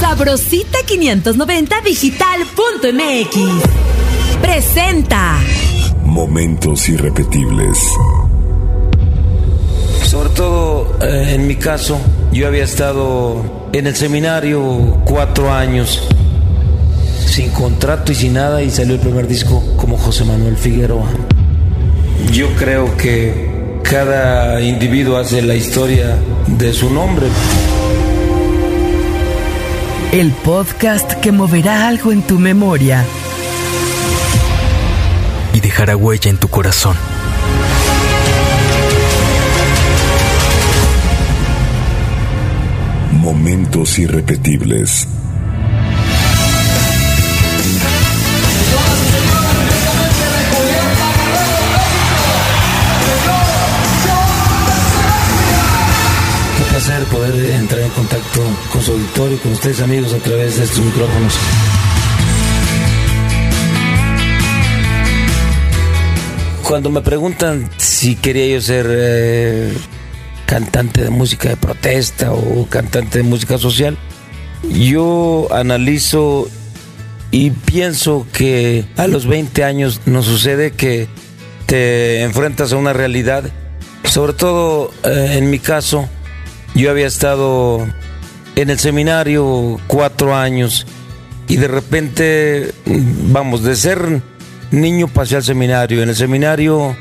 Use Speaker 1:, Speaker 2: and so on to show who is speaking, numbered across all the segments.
Speaker 1: Sabrosita 590 digital.mx presenta
Speaker 2: Momentos irrepetibles.
Speaker 3: Sobre todo eh, en mi caso, yo había estado en el seminario cuatro años sin contrato y sin nada y salió el primer disco como José Manuel Figueroa. Yo creo que cada individuo hace la historia de su nombre.
Speaker 1: El podcast que moverá algo en tu memoria
Speaker 4: y dejará huella en tu corazón.
Speaker 2: Momentos irrepetibles.
Speaker 3: Placer poder entrar en contacto con su auditorio, con ustedes amigos a través de estos micrófonos. Cuando me preguntan si quería yo ser eh, cantante de música de protesta o cantante de música social, yo analizo y pienso que a los 20 años nos sucede que te enfrentas a una realidad, sobre todo eh, en mi caso, yo había estado en el seminario cuatro años y de repente, vamos, de ser niño pasé al seminario. En el seminario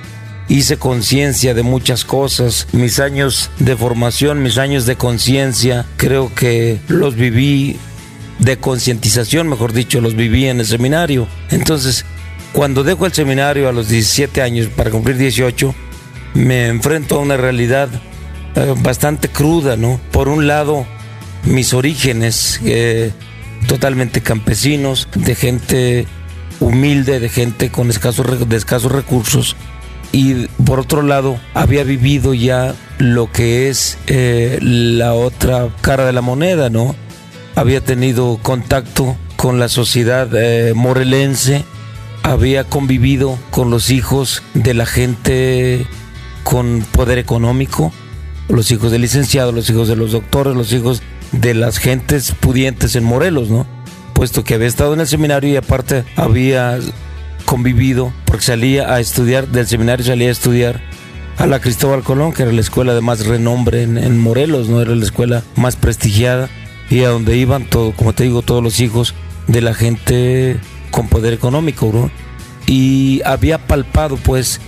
Speaker 3: hice conciencia de muchas cosas. Mis años de formación, mis años de conciencia, creo que los viví de concientización, mejor dicho, los viví en el seminario. Entonces, cuando dejo el seminario a los 17 años para cumplir 18, me enfrento a una realidad eh, bastante cruda, ¿no? Por un lado, mis orígenes eh, totalmente campesinos, de gente humilde, de gente con escasos, de escasos recursos. Y por otro lado, había vivido ya lo que es eh, la otra cara de la moneda, ¿no? Había tenido contacto con la sociedad eh, morelense, había convivido con los hijos de la gente con poder económico, los hijos de licenciados, los hijos de los doctores, los hijos de las gentes pudientes en Morelos, ¿no? Puesto que había estado en el seminario y aparte había convivido, porque salía a estudiar, del seminario salía a estudiar a la Cristóbal Colón, que era la escuela de más renombre en, en Morelos, no era la escuela más prestigiada, y a donde iban, todo, como te digo, todos los hijos de la gente con poder económico, ¿no? Y había palpado, pues,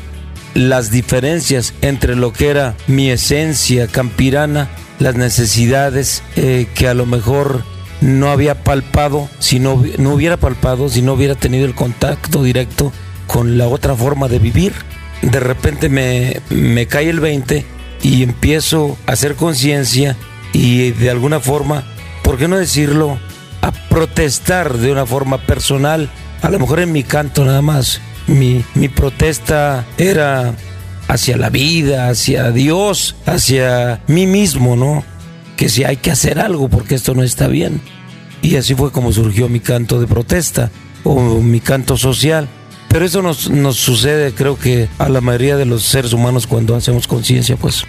Speaker 3: las diferencias entre lo que era mi esencia campirana, las necesidades eh, que a lo mejor no había palpado, si no, no hubiera palpado, si no hubiera tenido el contacto directo con la otra forma de vivir. De repente me, me cae el 20 y empiezo a hacer conciencia y de alguna forma, ¿por qué no decirlo? A protestar de una forma personal, a lo mejor en mi canto nada más. Mi, mi protesta era hacia la vida, hacia Dios, hacia mí mismo, ¿no? Que si hay que hacer algo porque esto no está bien. Y así fue como surgió mi canto de protesta o mi canto social. Pero eso nos, nos sucede creo que a la mayoría de los seres humanos cuando hacemos conciencia, pues.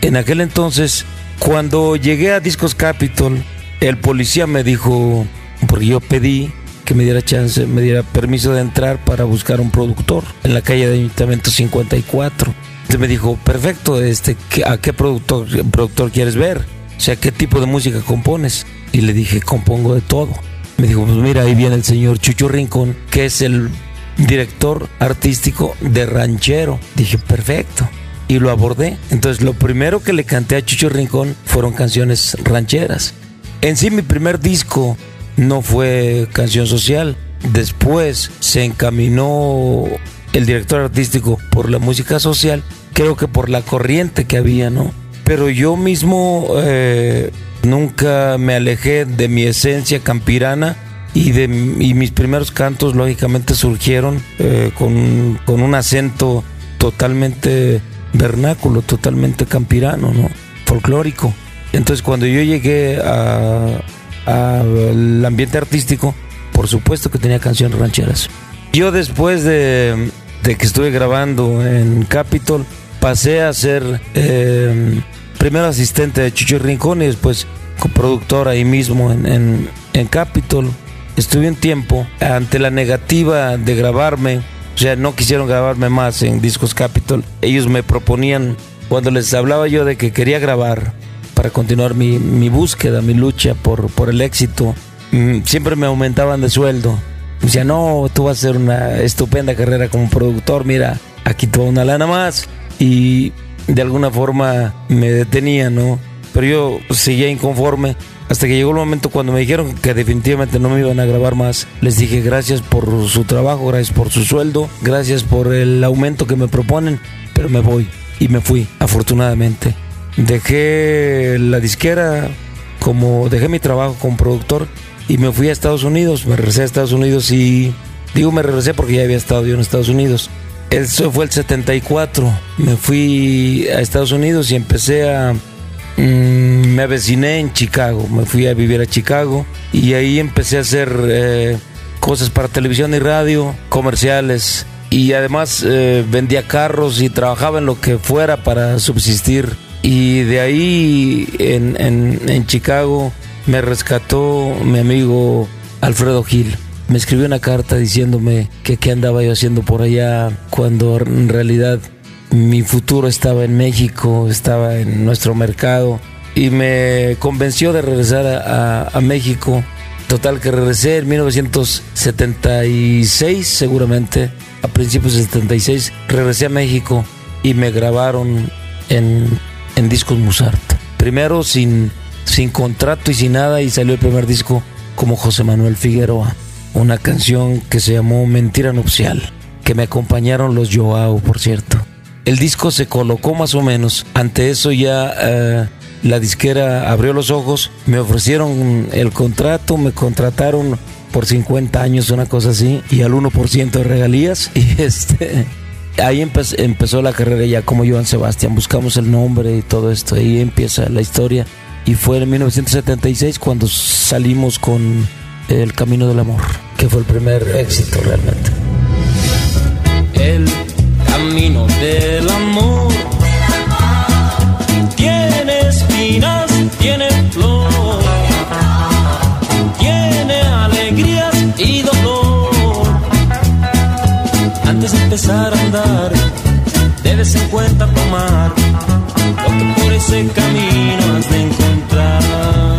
Speaker 3: En aquel entonces, cuando llegué a Discos Capitol, el policía me dijo, porque yo pedí que me diera chance, me diera permiso de entrar para buscar un productor en la calle de Ayuntamiento 54. Entonces me dijo, perfecto, este, ¿a qué productor, productor quieres ver? O sea, ¿qué tipo de música compones? Y le dije, compongo de todo. Me dijo, pues mira, ahí viene el señor Chucho Rincón, que es el director artístico de Ranchero. Dije, perfecto. Y lo abordé. Entonces, lo primero que le canté a Chucho Rincón fueron canciones rancheras. En sí, mi primer disco no fue canción social. Después se encaminó el director artístico por la música social, creo que por la corriente que había, ¿no? Pero yo mismo eh, nunca me alejé de mi esencia campirana y, de, y mis primeros cantos lógicamente surgieron eh, con, con un acento totalmente vernáculo, totalmente campirano, ¿no? Folclórico. Entonces cuando yo llegué a, al ambiente artístico, por supuesto que tenía canciones rancheras. Yo después de, que estuve grabando en Capitol, pasé a ser eh, primero asistente de Chucho Rincón y después coproductor ahí mismo en, en, en Capitol. Estuve un tiempo ante la negativa de grabarme, o sea, no quisieron grabarme más en Discos Capitol. Ellos me proponían, cuando les hablaba yo de que quería grabar para continuar mi, mi búsqueda, mi lucha por, por el éxito, mm, siempre me aumentaban de sueldo. Me decían, no, tú vas a hacer una estupenda carrera como productor, mira, aquí tú una lana más. Y de alguna forma me detenía, ¿no? Pero yo seguía inconforme hasta que llegó el momento cuando me dijeron que definitivamente no me iban a grabar más. Les dije gracias por su trabajo, gracias por su sueldo, gracias por el aumento que me proponen, pero me voy. Y me fui, afortunadamente. Dejé la disquera como dejé mi trabajo como productor y me fui a Estados Unidos. Me regresé a Estados Unidos y digo me regresé porque ya había estado yo en Estados Unidos. Eso fue el 74. Me fui a Estados Unidos y empecé a Mm, me aveciné en Chicago, me fui a vivir a Chicago y ahí empecé a hacer eh, cosas para televisión y radio, comerciales y además eh, vendía carros y trabajaba en lo que fuera para subsistir. Y de ahí en, en Chicago me rescató mi amigo Alfredo Gil. Me escribió una carta diciéndome que qué andaba yo haciendo por allá cuando en realidad mi futuro estaba en México, estaba en nuestro mercado y me convenció de regresar a, México. Total que regresé en 1976 seguramente, a principios de 76, regresé a México y me grabaron en, en discos Musart. Primero sin, sin contrato y sin nada y salió el primer disco como José Manuel Figueroa, una canción que se llamó Mentira Nupcial, que me acompañaron los Joao, por cierto el disco se colocó más o menos. Ante eso ya eh, la disquera abrió los ojos, me ofrecieron el contrato, me contrataron por 50 años, una cosa así, y al 1% de regalías. Y este, ahí empezó la carrera ya como Joan Sebastián. Buscamos el nombre y todo esto. Ahí empieza la historia. Y fue en 1976 cuando salimos con El Camino del Amor, que fue el primer éxito realmente.
Speaker 5: El camino del amor. Tiene espinas, empezar a andar, debes en cuenta tomar lo que por ese camino has de encontrar.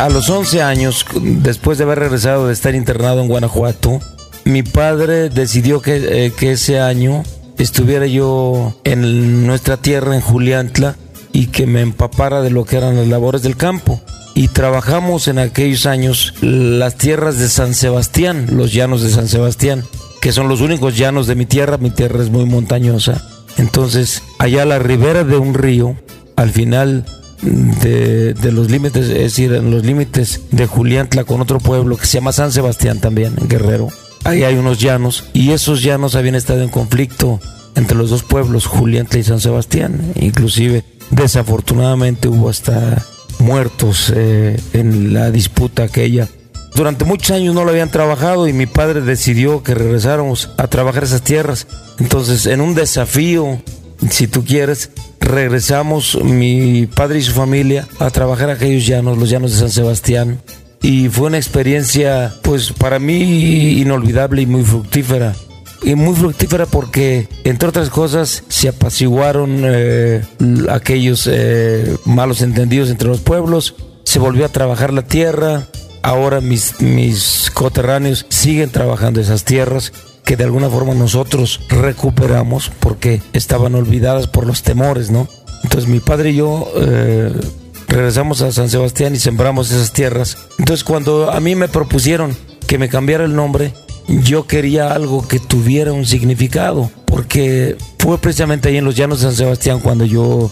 Speaker 3: A los 11 años, después de haber regresado de estar internado en Guanajuato, mi padre decidió que, eh, que ese año estuviera yo en nuestra tierra, en Juliantla, y que me empapara de lo que eran las labores del campo. Y trabajamos en aquellos años las tierras de San Sebastián, los llanos de San Sebastián, que son los únicos llanos de mi tierra. Mi tierra es muy montañosa. Entonces, allá a la ribera de un río, al final de, los límites, es decir, en los límites de Juliantla con otro pueblo que se llama San Sebastián también, Guerrero. Ahí hay unos llanos y esos llanos habían estado en conflicto entre los dos pueblos, Juliantla y San Sebastián. Inclusive, desafortunadamente hubo hasta muertos eh, en la disputa aquella. Durante muchos años no lo habían trabajado y mi padre decidió que regresáramos a trabajar esas tierras. Entonces, en un desafío, si tú quieres, regresamos mi padre y su familia a trabajar aquellos llanos, los llanos de San Sebastián. Y fue una experiencia, pues para mí, inolvidable y muy fructífera. Y muy fructífera porque, entre otras cosas, se apaciguaron eh, aquellos eh, malos entendidos entre los pueblos, se volvió a trabajar la tierra, ahora mis, mis coterráneos siguen trabajando esas tierras que de alguna forma nosotros recuperamos porque estaban olvidadas por los temores, ¿no? Entonces mi padre y yo eh, regresamos a San Sebastián y sembramos esas tierras. Entonces cuando a mí me propusieron que me cambiara el nombre, yo quería algo que tuviera un significado, porque fue precisamente ahí en los llanos de San Sebastián cuando yo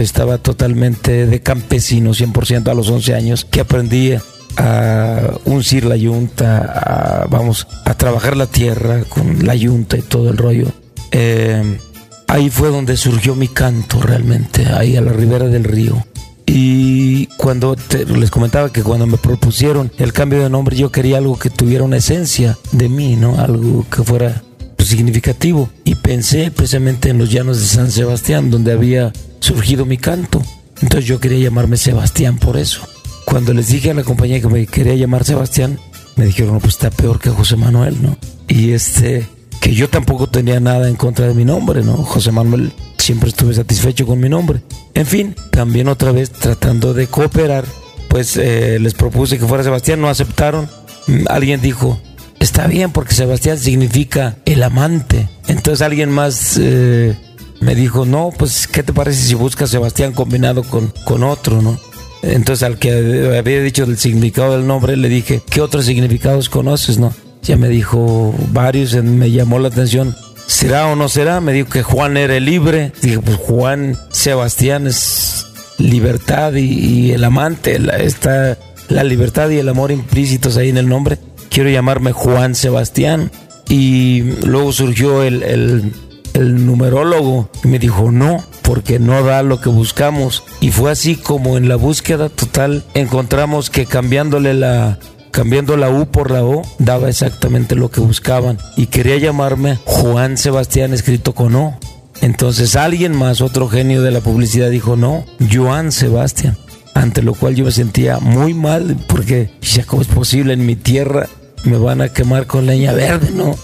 Speaker 3: estaba totalmente de campesino, 100% a los 11 años, que aprendí a uncir la yunta, a, vamos, a trabajar la tierra con la yunta y todo el rollo. Eh, ahí fue donde surgió mi canto realmente, ahí a la ribera del río. Y cuando les comentaba que cuando me propusieron el cambio de nombre, yo quería algo que tuviera una esencia de mí, ¿no? Algo que fuera, pues significativo y pensé precisamente en los llanos de San Sebastián, donde había surgido mi canto. Entonces yo quería llamarme Sebastián por eso. Cuando les dije a la compañía que me quería llamar Sebastián, me dijeron, no, pues está peor que José Manuel, ¿no? Y este, que yo tampoco tenía nada en contra de mi nombre, ¿no? José Manuel siempre estuve satisfecho con mi nombre. En fin, también otra vez tratando de cooperar, pues eh, les propuse que fuera Sebastián, no aceptaron. Mm, Alguien dijo, está bien porque Sebastián significa el amante. Entonces alguien más eh, me dijo, no, pues ¿qué te parece si buscas Sebastián combinado con, con otro, no? Entonces al que había dicho el significado del nombre le dije, ¿qué otros significados conoces, no? Ya me dijo varios, me llamó la atención. ¿Será o no será? Me dijo que Juan era libre. Dije, pues Juan Sebastián es libertad y, el amante. Está la libertad y el amor implícitos ahí en el nombre. Quiero llamarme Juan Sebastián. Y luego surgió el, el, el numerólogo y me dijo, no, porque no da lo que buscamos. Y fue así como en la búsqueda total encontramos que cambiándole la cambiando la U por la O, daba exactamente lo que buscaban. Y quería llamarme Juan Sebastián escrito con O. Entonces alguien más, otro genio de la publicidad, dijo no, Joan Sebastián. Ante lo cual yo me sentía muy mal porque ya cómo es posible en mi tierra me van a quemar con leña verde, ¿no?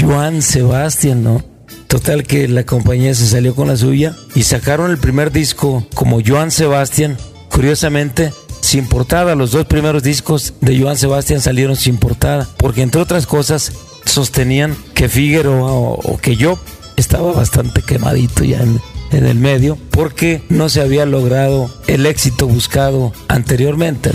Speaker 3: Joan Sebastián, ¿no? Total que la compañía se salió con la suya y sacaron el primer disco como Joan Sebastián. Curiosamente, sin portada. Los dos primeros discos de Joan Sebastián salieron sin portada, porque entre otras cosas sostenían que Figueroa o, o que yo estaba bastante quemadito ya en, el medio, porque no se había logrado el éxito buscado anteriormente.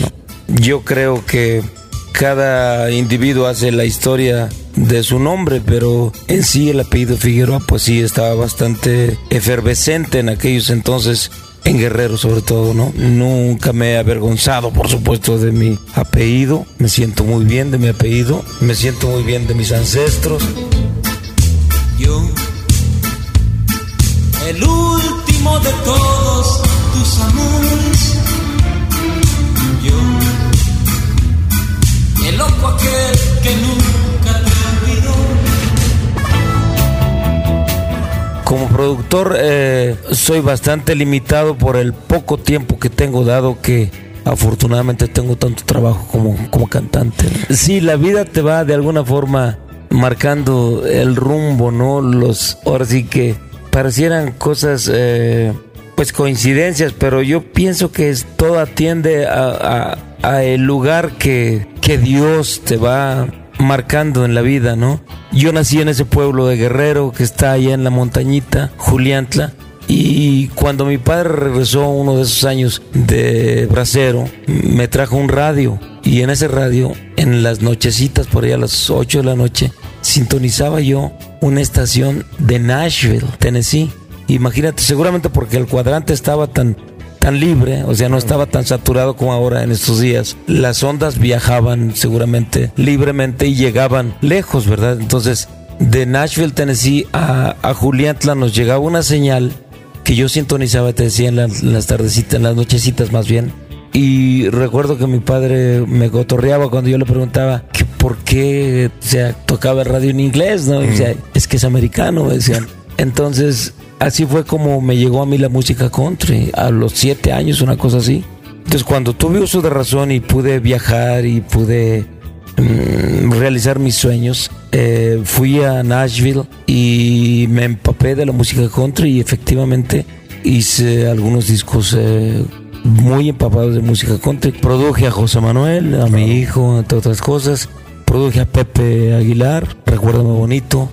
Speaker 3: Yo creo que cada individuo hace la historia de su nombre, pero en sí el apellido Figueroa pues sí estaba bastante efervescente en aquellos entonces en Guerrero sobre todo, ¿no? Nunca me he avergonzado, por supuesto, de mi apellido. Me siento muy bien de mi apellido. Me siento muy bien de mis ancestros.
Speaker 5: Yo, el último de todos tus amores. Yo, el loco aquel que nunca
Speaker 3: Como productor eh, soy bastante limitado por el poco tiempo que tengo dado que afortunadamente tengo tanto trabajo como, como cantante. Sí, la vida te va de alguna forma marcando el rumbo, ¿no? Los, ahora sí que parecieran cosas, eh, pues coincidencias, pero yo pienso que es, todo atiende a, a, el lugar que, que Dios te va marcando en la vida, ¿no? Yo nací en ese pueblo de Guerrero que está allá en la montañita, Juliantla, y cuando mi padre regresó uno de esos años de bracero, me trajo un radio. Y en ese radio, en las nochecitas, por ahí a las 8 de la noche, sintonizaba yo una estación de Nashville, Tennessee. Imagínate, seguramente porque el cuadrante estaba tan tan libre, o sea, no estaba tan saturado como ahora en estos días. Las ondas viajaban seguramente libremente y llegaban lejos, ¿verdad? Entonces, de Nashville, Tennessee a, a Juliantla nos llegaba una señal que yo sintonizaba, te decía, en, la, en las tardecitas, en las nochecitas más bien. Y recuerdo que mi padre me cotorreaba cuando yo le preguntaba que por qué o sea, tocaba radio en inglés, ¿no? O sea, es que es americano, me decían. Entonces, así fue como me llegó a mí la música country, a los siete años, una cosa así. Entonces, cuando tuve uso de razón y pude viajar y pude mm, realizar mis sueños, eh, fui a Nashville y me empapé de la música country y efectivamente hice algunos discos eh, muy empapados de música country. Produje a José Manuel, a mi hijo, entre otras cosas. Produje a Pepe Aguilar, Recuérdame Bonito.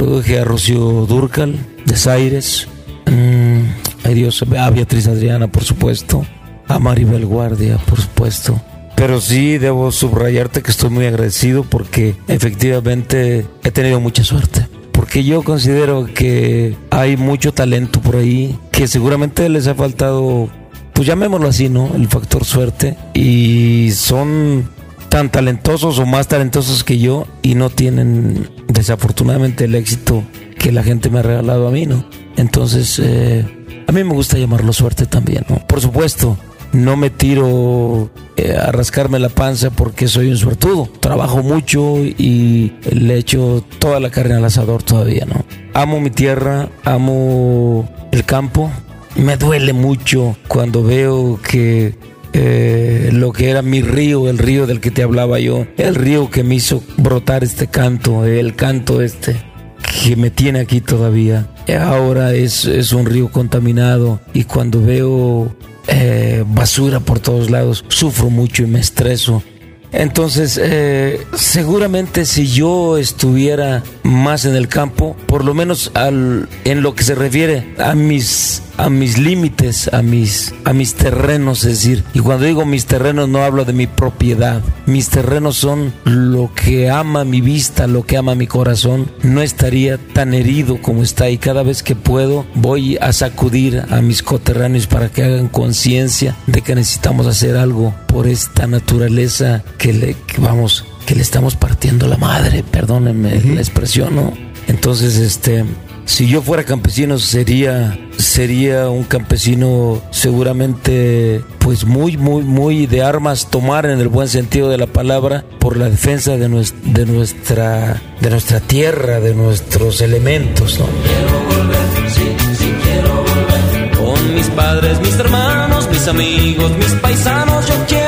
Speaker 3: Produje a Rocío Durcal, Desaires. Mm, ay Dios, a Beatriz Adriana, por supuesto. A Maribel Guardia, por supuesto. Pero sí debo subrayarte que estoy muy agradecido porque efectivamente he tenido mucha suerte. Porque yo considero que hay mucho talento por ahí que seguramente les ha faltado, pues llamémoslo así, ¿no? El factor suerte. Y son tan talentosos o más talentosos que yo y no tienen desafortunadamente el éxito que la gente me ha regalado a mí, ¿no? Entonces, eh, a mí me gusta llamarlo suerte también, ¿no? Por supuesto, no me tiro eh, a rascarme la panza porque soy un suertudo. Trabajo mucho y le echo toda la carne al asador todavía, ¿no? Amo mi tierra, amo el campo. Me duele mucho cuando veo que eh, lo que era mi río, el río del que te hablaba yo, el río que me hizo brotar este canto, el canto este que me tiene aquí todavía. Ahora es, es un río contaminado y cuando veo eh, basura por todos lados, sufro mucho y me estreso. Entonces, eh, seguramente si yo estuviera más en el campo, por lo menos al, en lo que se refiere a mis a mis límites, a mis, a mis terrenos, es decir, y cuando digo mis terrenos no hablo de mi propiedad, mis terrenos son lo que ama mi vista, lo que ama mi corazón, no estaría tan herido como está y cada vez que puedo voy a sacudir a mis coterráneos para que hagan conciencia de que necesitamos hacer algo por esta naturaleza que le, vamos, que le estamos partiendo la madre, perdónenme la expresión, ¿no? Entonces, este, si yo fuera campesino sería sería un campesino seguramente pues muy muy muy de armas tomar en el buen sentido de la palabra por la defensa de, de nuestra de nuestra tierra, de nuestros elementos, ¿no?
Speaker 5: Quiero volver, sí, sí quiero volver. Con mis padres, mis hermanos, mis amigos, mis paisanos, yo quiero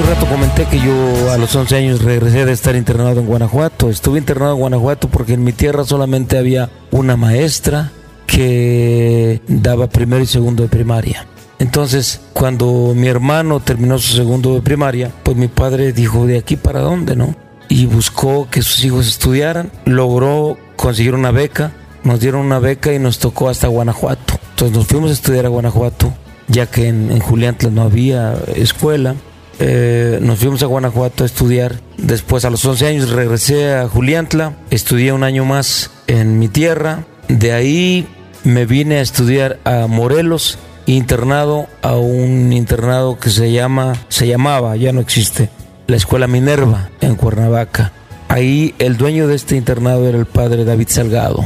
Speaker 3: Hace rato comenté que yo a los 11 años regresé de estar internado en Guanajuato. Estuve internado en Guanajuato porque en mi tierra solamente había una maestra que daba primero y segundo de primaria. Entonces, cuando mi hermano terminó su segundo de primaria, pues mi padre dijo, ¿de aquí para dónde, no? Y buscó que sus hijos estudiaran, logró conseguir una beca, nos dieron una beca y nos tocó hasta Guanajuato. Entonces nos fuimos a estudiar a Guanajuato, ya que en, en Juliantla no había escuela eh, nos fuimos a Guanajuato a estudiar. Después, a los 11 años, regresé a Juliantla, estudié un año más en mi tierra. De ahí me vine a estudiar a Morelos, internado a un internado que se llama, se llamaba, ya no existe, la Escuela Minerva en Cuernavaca. Ahí el dueño de este internado era el padre David Salgado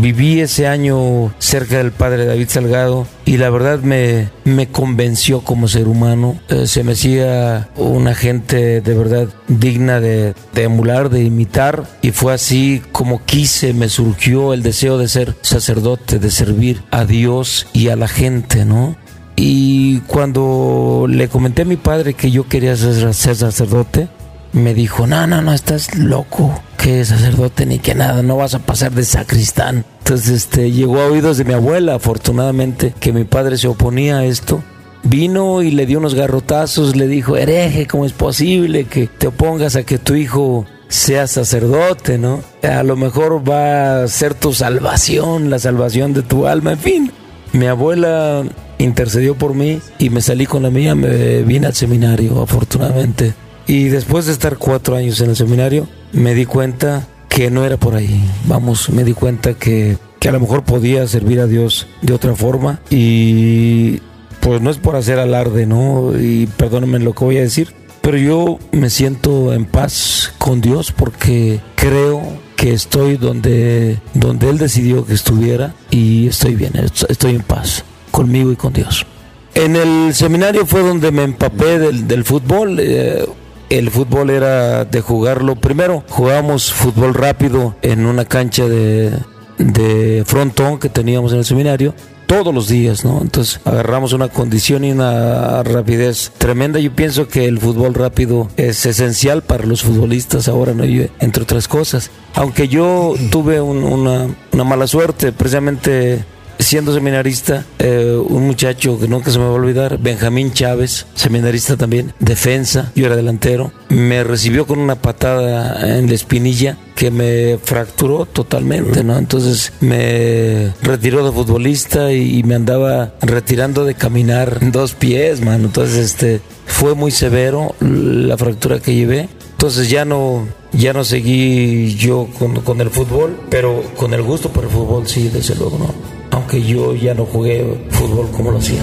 Speaker 3: viví ese año cerca del padre David Salgado y la verdad me, me convenció como ser humano. Eh, se me hacía una gente de verdad digna de, de, emular, de imitar y fue así como quise, me surgió el deseo de ser sacerdote, de servir a Dios y a la gente, ¿no? Y cuando le comenté a mi padre que yo quería ser, ser sacerdote, me dijo, no, no, no, estás loco que sacerdote ni que nada, no vas a pasar de sacristán. Entonces este, llegó a oídos de mi abuela, afortunadamente, que mi padre se oponía a esto. Vino y le dio unos garrotazos, le dijo, hereje, ¿cómo es posible que te opongas a que tu hijo sea sacerdote, ¿no? A lo mejor va a ser tu salvación, la salvación de tu alma, en fin. Mi abuela intercedió por mí y me salí con la mía, me vine al seminario, afortunadamente. Y después de estar cuatro años en el seminario, me di cuenta que no era por ahí. Vamos, me di cuenta que, que a lo mejor podía servir a Dios de otra forma. Y pues no es por hacer alarde, ¿no? Y perdónenme lo que voy a decir. Pero yo me siento en paz con Dios porque creo que estoy donde, donde Él decidió que estuviera y estoy bien, estoy en paz conmigo y con Dios. En el seminario fue donde me empapé del, del fútbol. Eh, el fútbol era de jugarlo. Primero jugábamos fútbol rápido en una cancha de, de frontón que teníamos en el seminario todos los días, ¿no? Entonces agarramos una condición y una rapidez tremenda. Yo pienso que el fútbol rápido es esencial para los futbolistas ahora, ¿no? entre otras cosas. Aunque yo tuve una, una mala suerte, precisamente siendo seminarista, eh, un muchacho que nunca se me va a olvidar, Benjamín Chávez, seminarista también, defensa, yo era delantero, me recibió con una patada en la espinilla que me fracturó totalmente, ¿no? Entonces me retiró de futbolista y me andaba retirando de caminar en dos pies, mano. Entonces, este, fue muy severo la fractura que llevé. Entonces ya no, ya no seguí yo con, con el fútbol, pero con el gusto por el fútbol sí, desde luego, ¿no? Aunque yo ya no jugué fútbol como lo hacía.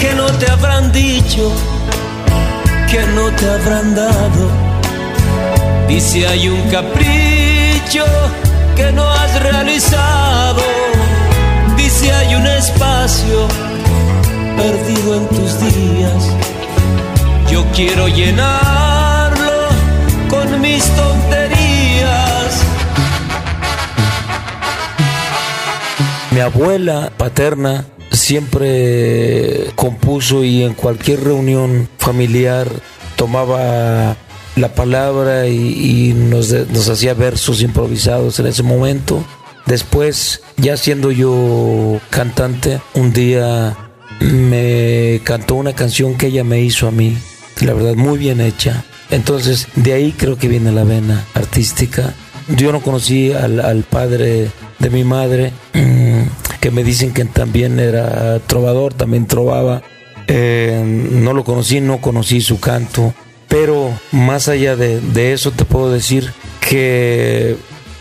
Speaker 5: Que no te habrán dicho, que no te habrán dado. Dice hay un capricho que no has realizado. Dice hay un espacio perdido en tus días. Yo quiero llenarlo con mis tonterías.
Speaker 3: Mi abuela paterna siempre compuso y en cualquier reunión familiar tomaba la palabra y, nos, hacía versos improvisados en ese momento. Después, ya siendo yo cantante, un día me cantó una canción que ella me hizo a mí, la verdad muy bien hecha. Entonces, de ahí creo que viene la vena artística. Yo no conocí al, padre de mi madre, que me dicen que también era trovador, también trovaba. Eh, no lo conocí, no conocí su canto, pero más allá de, de eso te puedo decir que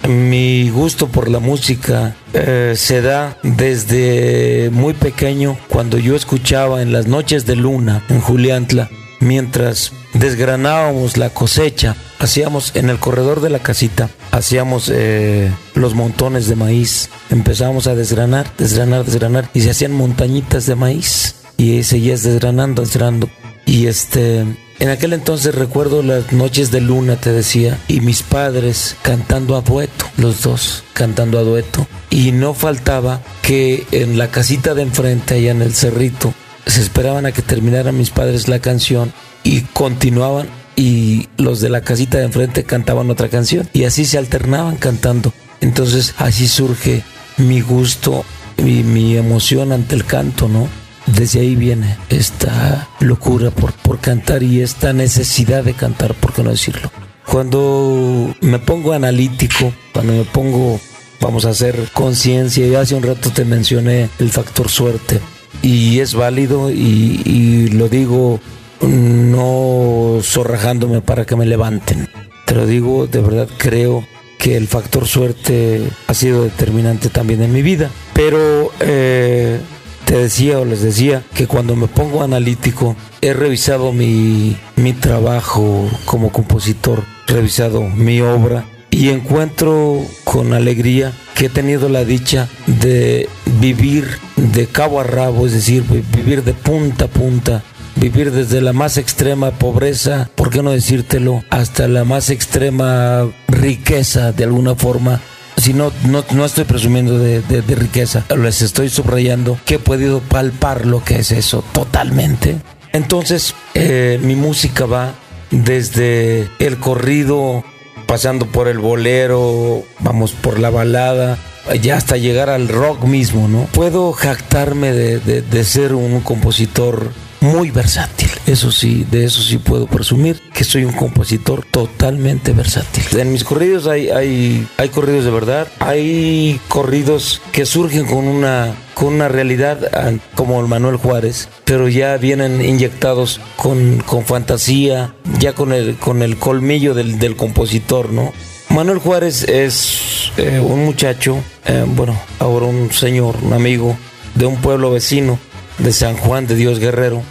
Speaker 3: mi gusto por la música eh, se da desde muy pequeño cuando yo escuchaba en las noches de luna en Juliantla, mientras desgranábamos la cosecha, hacíamos en el corredor de la casita, hacíamos eh, los montones de maíz, empezábamos a desgranar, desgranar, desgranar y se hacían montañitas de maíz y seguías desgranando, desgranando y este en aquel entonces recuerdo las noches de luna, te decía, y mis padres cantando a dueto, los dos cantando a dueto. Y no faltaba que en la casita de enfrente, allá en el cerrito, se esperaban a que terminaran mis padres la canción y continuaban y los de la casita de enfrente cantaban otra canción y así se alternaban cantando. Entonces así surge mi gusto y mi emoción ante el canto, ¿no? Desde ahí viene esta locura por, por cantar y esta necesidad de cantar, por qué no decirlo. Cuando me pongo analítico, cuando me pongo, vamos a hacer conciencia, y hace un rato te mencioné el factor suerte, y es válido y, y lo digo no zorrajándome para que me levanten. Te lo digo, de verdad creo que el factor suerte ha sido determinante también en mi vida. Pero eh, te decía o les decía que cuando me pongo analítico he revisado mi, mi trabajo como compositor, revisado mi obra y encuentro con alegría que he tenido la dicha de vivir de cabo a rabo, es decir, vi- vivir de punta a punta, vivir desde la más extrema pobreza, ¿por qué no decírtelo?, hasta la más extrema riqueza de alguna forma. Si no, no, estoy presumiendo de, de- riqueza, les estoy subrayando que he podido palpar lo que es eso totalmente. Entonces, eh, mi música va desde el corrido, pasando por el bolero, vamos por la balada, ya hasta llegar al rock mismo, ¿no? Puedo jactarme de- de ser un compositor muy versátil. Eso sí, de eso sí puedo presumir que soy un compositor totalmente versátil. En mis corridos hay, hay, hay corridos de verdad, hay corridos que surgen con una, con una realidad ah, como el Manuel Juárez, pero ya vienen inyectados con, con fantasía, ya con el, con el colmillo del, del compositor, ¿no? Manuel Juárez es eh, un muchacho, eh, bueno, ahora un señor, un amigo de un pueblo vecino de San Juan de Dios Guerrero.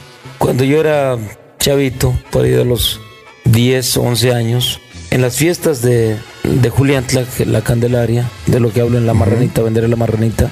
Speaker 3: Cuando yo era chavito, por ahí de los 10, 11 años, en las fiestas de, de Julián la Candelaria, de lo que hablo en la marranita, vender la marranita,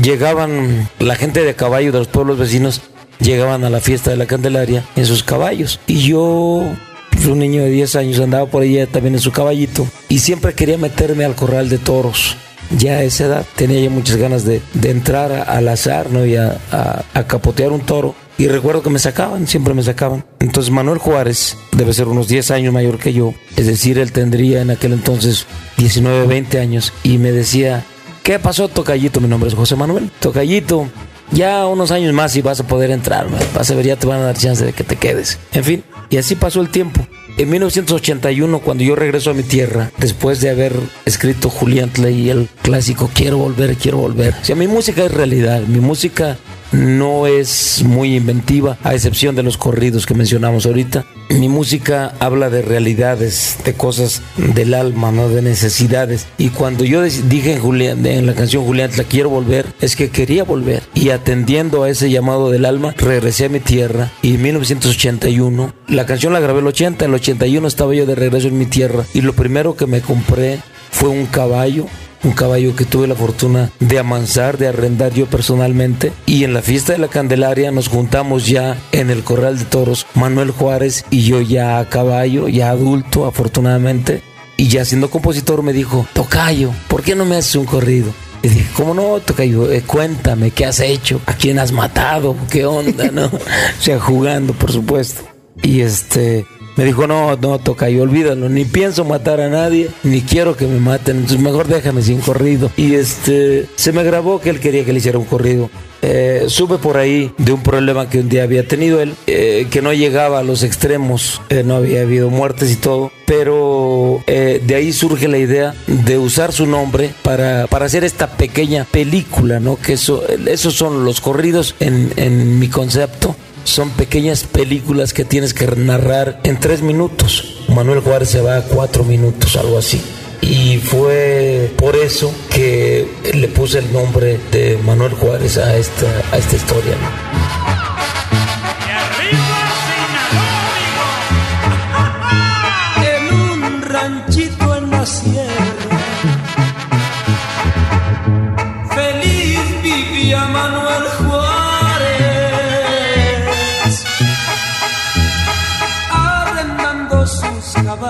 Speaker 3: llegaban la gente de caballo de los pueblos vecinos, llegaban a la fiesta de la Candelaria en sus caballos. Y yo, pues, un niño de 10 años, andaba por allá también en su caballito y siempre quería meterme al corral de toros. Ya a esa edad tenía ya muchas ganas de, de entrar al azar ¿no? y a, a- a capotear un toro. Y recuerdo que me sacaban, siempre me sacaban. Entonces Manuel Juárez debe ser unos 10 años mayor que yo. Es decir, él tendría en aquel entonces 19, 20 años. Y me decía, ¿qué pasó, Tocayito? Mi nombre es José Manuel. Tocayito, ya unos años más y vas a poder entrar. Vas a ver, ya te van a dar chance de que te quedes. En fin, y así pasó el tiempo. En 1981, cuando yo regreso a mi tierra, después de haber escrito Julián Tley el clásico Quiero volver, quiero volver. O sea, mi música es realidad, mi música no es muy inventiva, a excepción de los corridos que mencionamos ahorita. Mi música habla de realidades, de cosas del alma, no de necesidades. Y cuando yo dije en, Julián, en la canción Julián, la quiero volver, es que quería volver. Y atendiendo a ese llamado del alma, regresé a mi tierra. Y en 1981, la canción la grabé el 80, en el 81 estaba yo de regreso en mi tierra. Y lo primero que me compré fue un caballo un caballo que tuve la fortuna de amansar, de arrendar yo personalmente. Y en la fiesta de la Candelaria nos juntamos ya en el Corral de Toros, Manuel Juárez y yo ya a caballo, ya adulto afortunadamente. Y ya siendo compositor me dijo, Tocayo, ¿por qué no me haces un corrido? Y dije, ¿cómo no, Tocayo? Eh, cuéntame, ¿qué has hecho? ¿A quién has matado? ¿Qué onda? ¿No? o sea, jugando, por supuesto. Y este, me dijo, no, no, toca y olvídalo, ni pienso matar a nadie, ni quiero que me maten, entonces mejor déjame sin corrido. Y este, se me grabó que él quería que le hiciera un corrido. Eh, supe por ahí de un problema que un día había tenido él, eh, que no llegaba a los extremos, eh, no había habido muertes y todo, pero de ahí surge la idea de usar su nombre para, para hacer esta pequeña película, ¿no? Que eso, esos son los corridos en, en mi concepto son pequeñas películas que tienes que narrar en tres minutos. Manuel Juárez se va a cuatro minutos, algo así. Y fue por eso que le puse el nombre de Manuel Juárez a esta, a esta historia.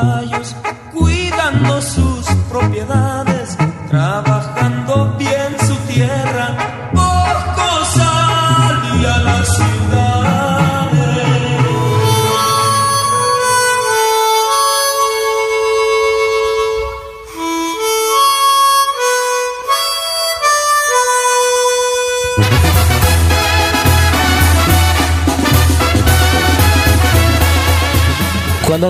Speaker 3: I use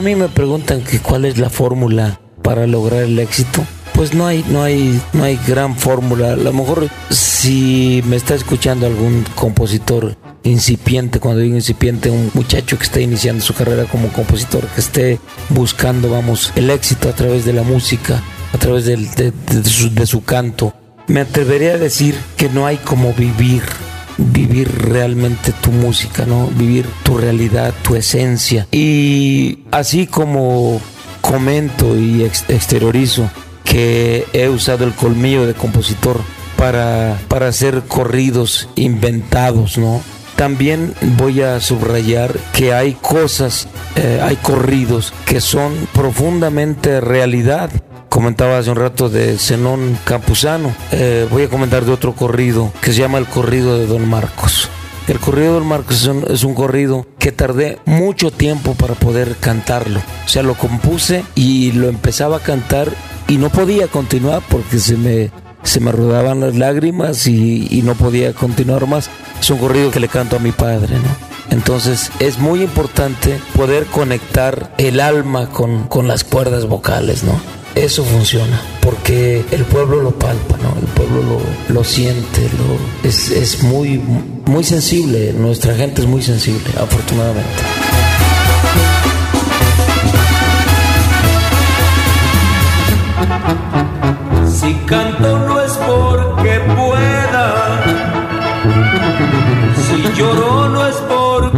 Speaker 3: mí me preguntan que cuál es la fórmula para lograr el éxito, pues no hay, no hay, no hay gran fórmula. A lo mejor si me está escuchando algún compositor incipiente, cuando digo incipiente, un muchacho que esté iniciando su carrera como compositor, que esté buscando, vamos, el éxito a través de la música, a través de, su, de su canto, me atrevería a decir que no hay como vivir vivir realmente tu música, ¿no? Vivir tu realidad, tu esencia. Y así como comento y exteriorizo que he usado el colmillo de compositor para, para hacer corridos inventados, ¿no? También voy a subrayar que hay cosas, eh, hay corridos que son profundamente realidad comentaba hace un rato de Zenón Campuzano. Eh, voy a comentar de otro corrido que se llama el corrido de Don Marcos. El corrido de Don Marcos es un, corrido que tardé mucho tiempo para poder cantarlo. O sea, lo compuse y lo empezaba a cantar y no podía continuar porque se me, se me rodaban las lágrimas y, no podía continuar más. Es un corrido que le canto a mi padre, ¿no? Entonces es muy importante poder conectar el alma con, con las cuerdas vocales, ¿no? Eso funciona, porque el pueblo lo palpa, ¿no? El pueblo lo, lo siente, es, es muy, muy sensible, nuestra gente es muy sensible, afortunadamente.
Speaker 5: Si canto no es porque pueda, si lloro no es por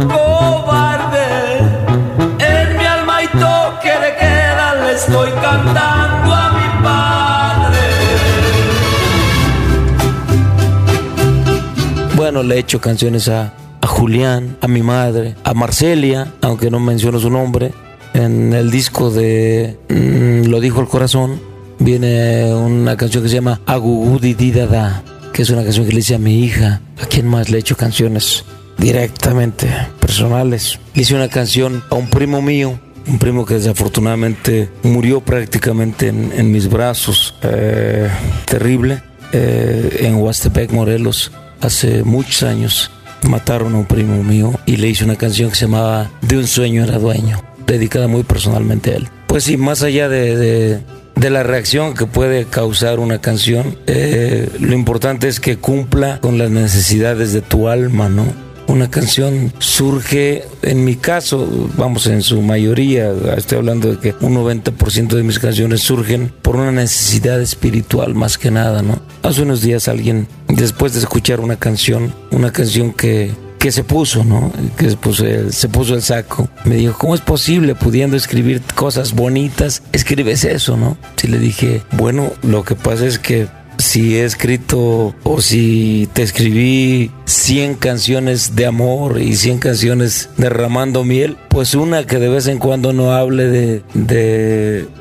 Speaker 3: Bueno, le he hecho canciones a, Julián, a mi madre, a Marcelia, aunque no menciono su nombre. En el disco de mm, Lo dijo el corazón viene una canción que se llama Agugudi Didada, que es una canción que le hice a mi hija. ¿A quién más le he hecho canciones? Directamente, personales. Le hice una canción a un primo mío, un primo que desafortunadamente murió prácticamente en, mis brazos. Eh, terrible. Eh, en Huastepec, Morelos hace muchos años mataron a un primo mío y le hice una canción que se llamaba De un sueño era dueño, dedicada muy personalmente a él. Pues sí, más allá de, de la reacción que puede causar una canción. Eh, lo importante es que cumpla con las necesidades de tu alma, ¿no? Una canción surge, en mi caso, vamos, en su mayoría, estoy hablando de que un 90% de mis canciones surgen por una necesidad espiritual más que nada, ¿no? Hace unos días alguien, después de escuchar una canción, una canción que que se puso, ¿no? Que se puso, se puso el saco. Me dijo, ¿cómo es posible pudiendo escribir cosas bonitas, escribes eso, ¿no? Si le dije, bueno, lo que pasa es que si he escrito o si te escribí 100 canciones de amor y 100 canciones derramando miel, pues una que de vez en cuando no hable de,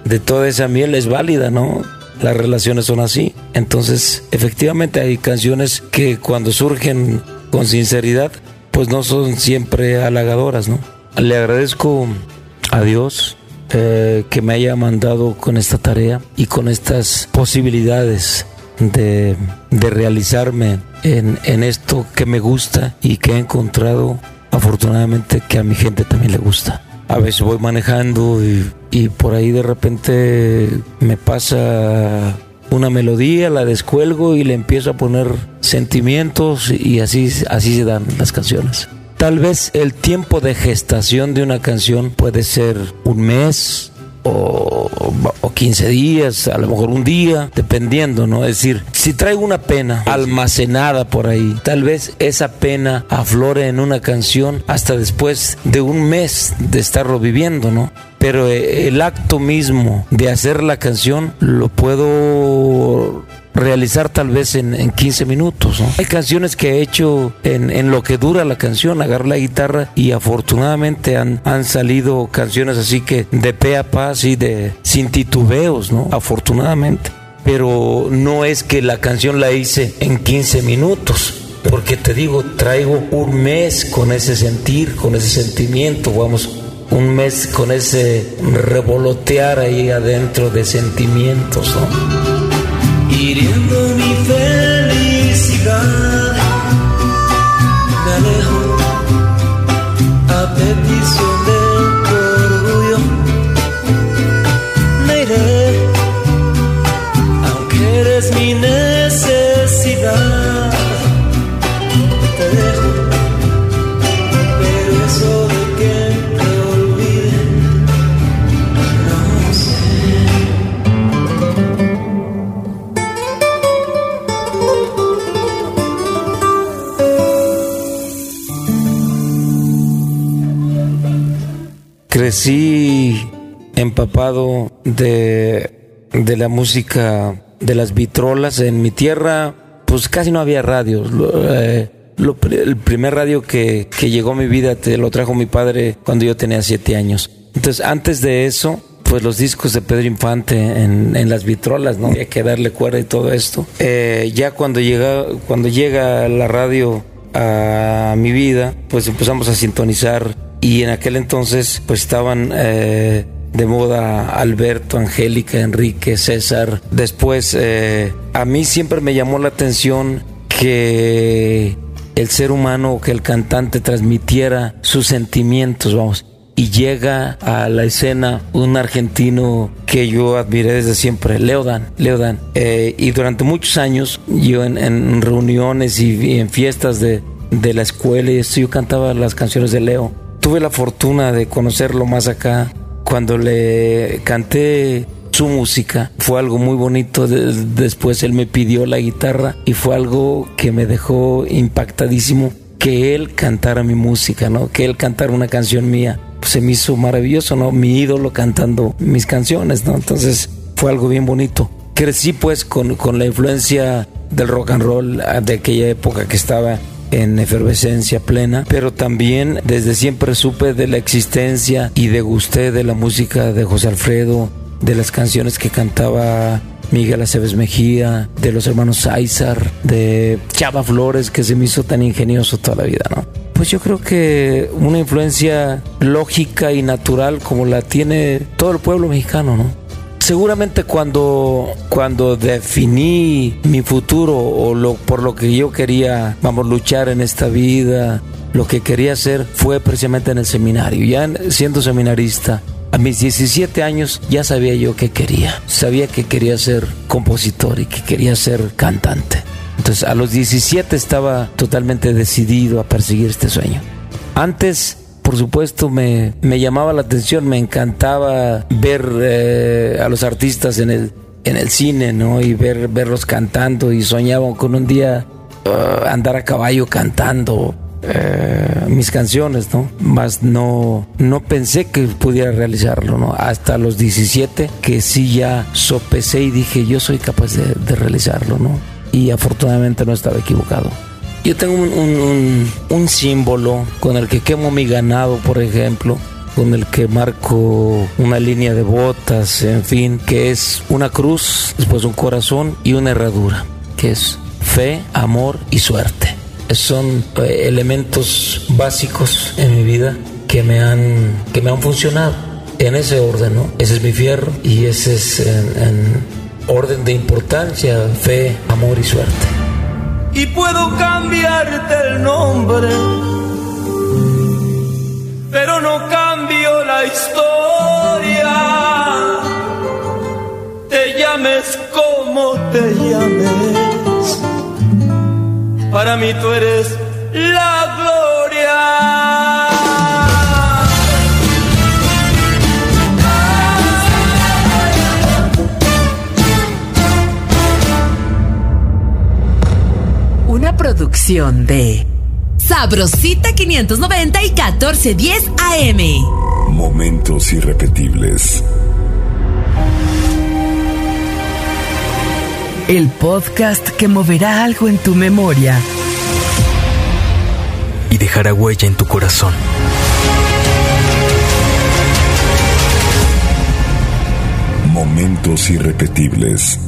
Speaker 3: de, toda esa miel es válida, ¿no? Las relaciones son así. Entonces, efectivamente hay canciones que cuando surgen con sinceridad, pues no son siempre halagadoras, ¿no? Le agradezco a Dios eh, que me haya mandado con esta tarea y con estas posibilidades de, de realizarme en, en, esto que me gusta y que he encontrado afortunadamente que a mi gente también le gusta. A veces voy manejando y, y por ahí de repente me pasa una melodía, la descuelgo y le empiezo a poner sentimientos y así, así se dan las canciones. Tal vez el tiempo de gestación de una canción puede ser un mes, o, o, 15 días, a lo mejor un día, dependiendo, ¿no? Es decir, si traigo una pena almacenada por ahí, tal vez esa pena aflore en una canción hasta después de un mes de estarlo viviendo, ¿no? Pero eh, el acto mismo de hacer la canción lo puedo realizar tal vez en, en 15 minutos. Hay canciones que he hecho en, en, lo que dura la canción, agarrar la guitarra y afortunadamente han, han salido canciones así que de pe a pa, así de sin titubeos, ¿no? Afortunadamente. Pero no es que la canción la hice en 15 minutos. Porque te digo, traigo un mes con ese sentir, con ese sentimiento, vamos, un mes con ese revolotear ahí adentro de sentimientos, ¿no?
Speaker 5: Hiriendo mi felicidad. Me alejo a petición de tu orgullo. Me iré, aunque eres mi necesidad.
Speaker 3: Crecí empapado de, de, la música de las vitrolas. En mi tierra, pues casi no había radios. Eh, lo, el primer radio que, que, llegó a mi vida te lo trajo mi padre cuando yo tenía siete años. Entonces, antes de eso, pues los discos de Pedro Infante en, las vitrolas, ¿no? Había que darle cuerda y todo esto. Eh, ya cuando llega, cuando llega la radio a mi vida, pues empezamos a sintonizar y en aquel entonces pues estaban eh, de moda Alberto, Angélica, Enrique, César. Después eh, a mí siempre me llamó la atención que el ser humano, que el cantante transmitiera sus sentimientos, vamos. Y llega a la escena un argentino que yo admiré desde siempre, Leodan. Leodan. Eh, y durante muchos años, yo en, reuniones y, y, en fiestas de, de la escuela y esto, yo cantaba las canciones de Leo tuve la fortuna de conocerlo más acá. Cuando le canté su música, fue algo muy bonito. Después él me pidió la guitarra y fue algo que me dejó impactadísimo que él cantara mi música, ¿no? Que él cantara una canción mía. Se me hizo maravilloso, ¿no? Mi ídolo cantando mis canciones. Entonces fue algo bien bonito. Crecí pues con, con la influencia del rock and roll de aquella época que estaba en efervescencia plena, pero también desde siempre supe de la existencia y degusté de la música de José Alfredo, de las canciones que cantaba Miguel Aceves Mejía, de los hermanos Aizar, de Chava Flores, que se me hizo tan ingenioso toda la vida, ¿no? Pues yo creo que una influencia lógica y natural como la tiene todo el pueblo mexicano, ¿no? Seguramente cuando, cuando definí mi futuro o por lo que yo quería, vamos, luchar en esta vida, lo que quería hacer fue precisamente en el seminario. Ya siendo seminarista, A mis 17 años ya sabía yo que quería. Sabía que quería ser compositor y que quería ser cantante. Entonces a los 17 estaba totalmente decidido a perseguir este sueño. Antes por supuesto me, me, llamaba la atención, me encantaba ver eh, a los artistas en el, en el cine, ¿no? Y ver, verlos cantando y soñaba con un día uh, andar a caballo cantando eh, mis canciones, ¿no? Más no, no pensé que pudiera realizarlo, ¿no? Hasta los 17 que sí ya sopesé y dije yo soy capaz de, de realizarlo, ¿no? Y afortunadamente no estaba equivocado. Yo tengo un, un, un, símbolo con el que quemo mi ganado, por ejemplo, con el que marco una línea de botas, en fin, que es una cruz, después un corazón y una herradura, que es fe, amor y suerte. Son eh, elementos básicos en mi vida que me han, que me han funcionado en ese orden, ¿no? Ese es mi fierro y ese es en, en orden de importancia, fe, amor y suerte
Speaker 5: y puedo cambiarte el nombre, pero no cambio la historia. Te llames como te llames, para mí tú eres la gloria.
Speaker 1: Producción de Sabrosita 590 y 1410 AM.
Speaker 2: Momentos irrepetibles.
Speaker 1: El podcast que moverá algo en tu memoria
Speaker 4: y dejará huella en tu corazón.
Speaker 2: Momentos irrepetibles.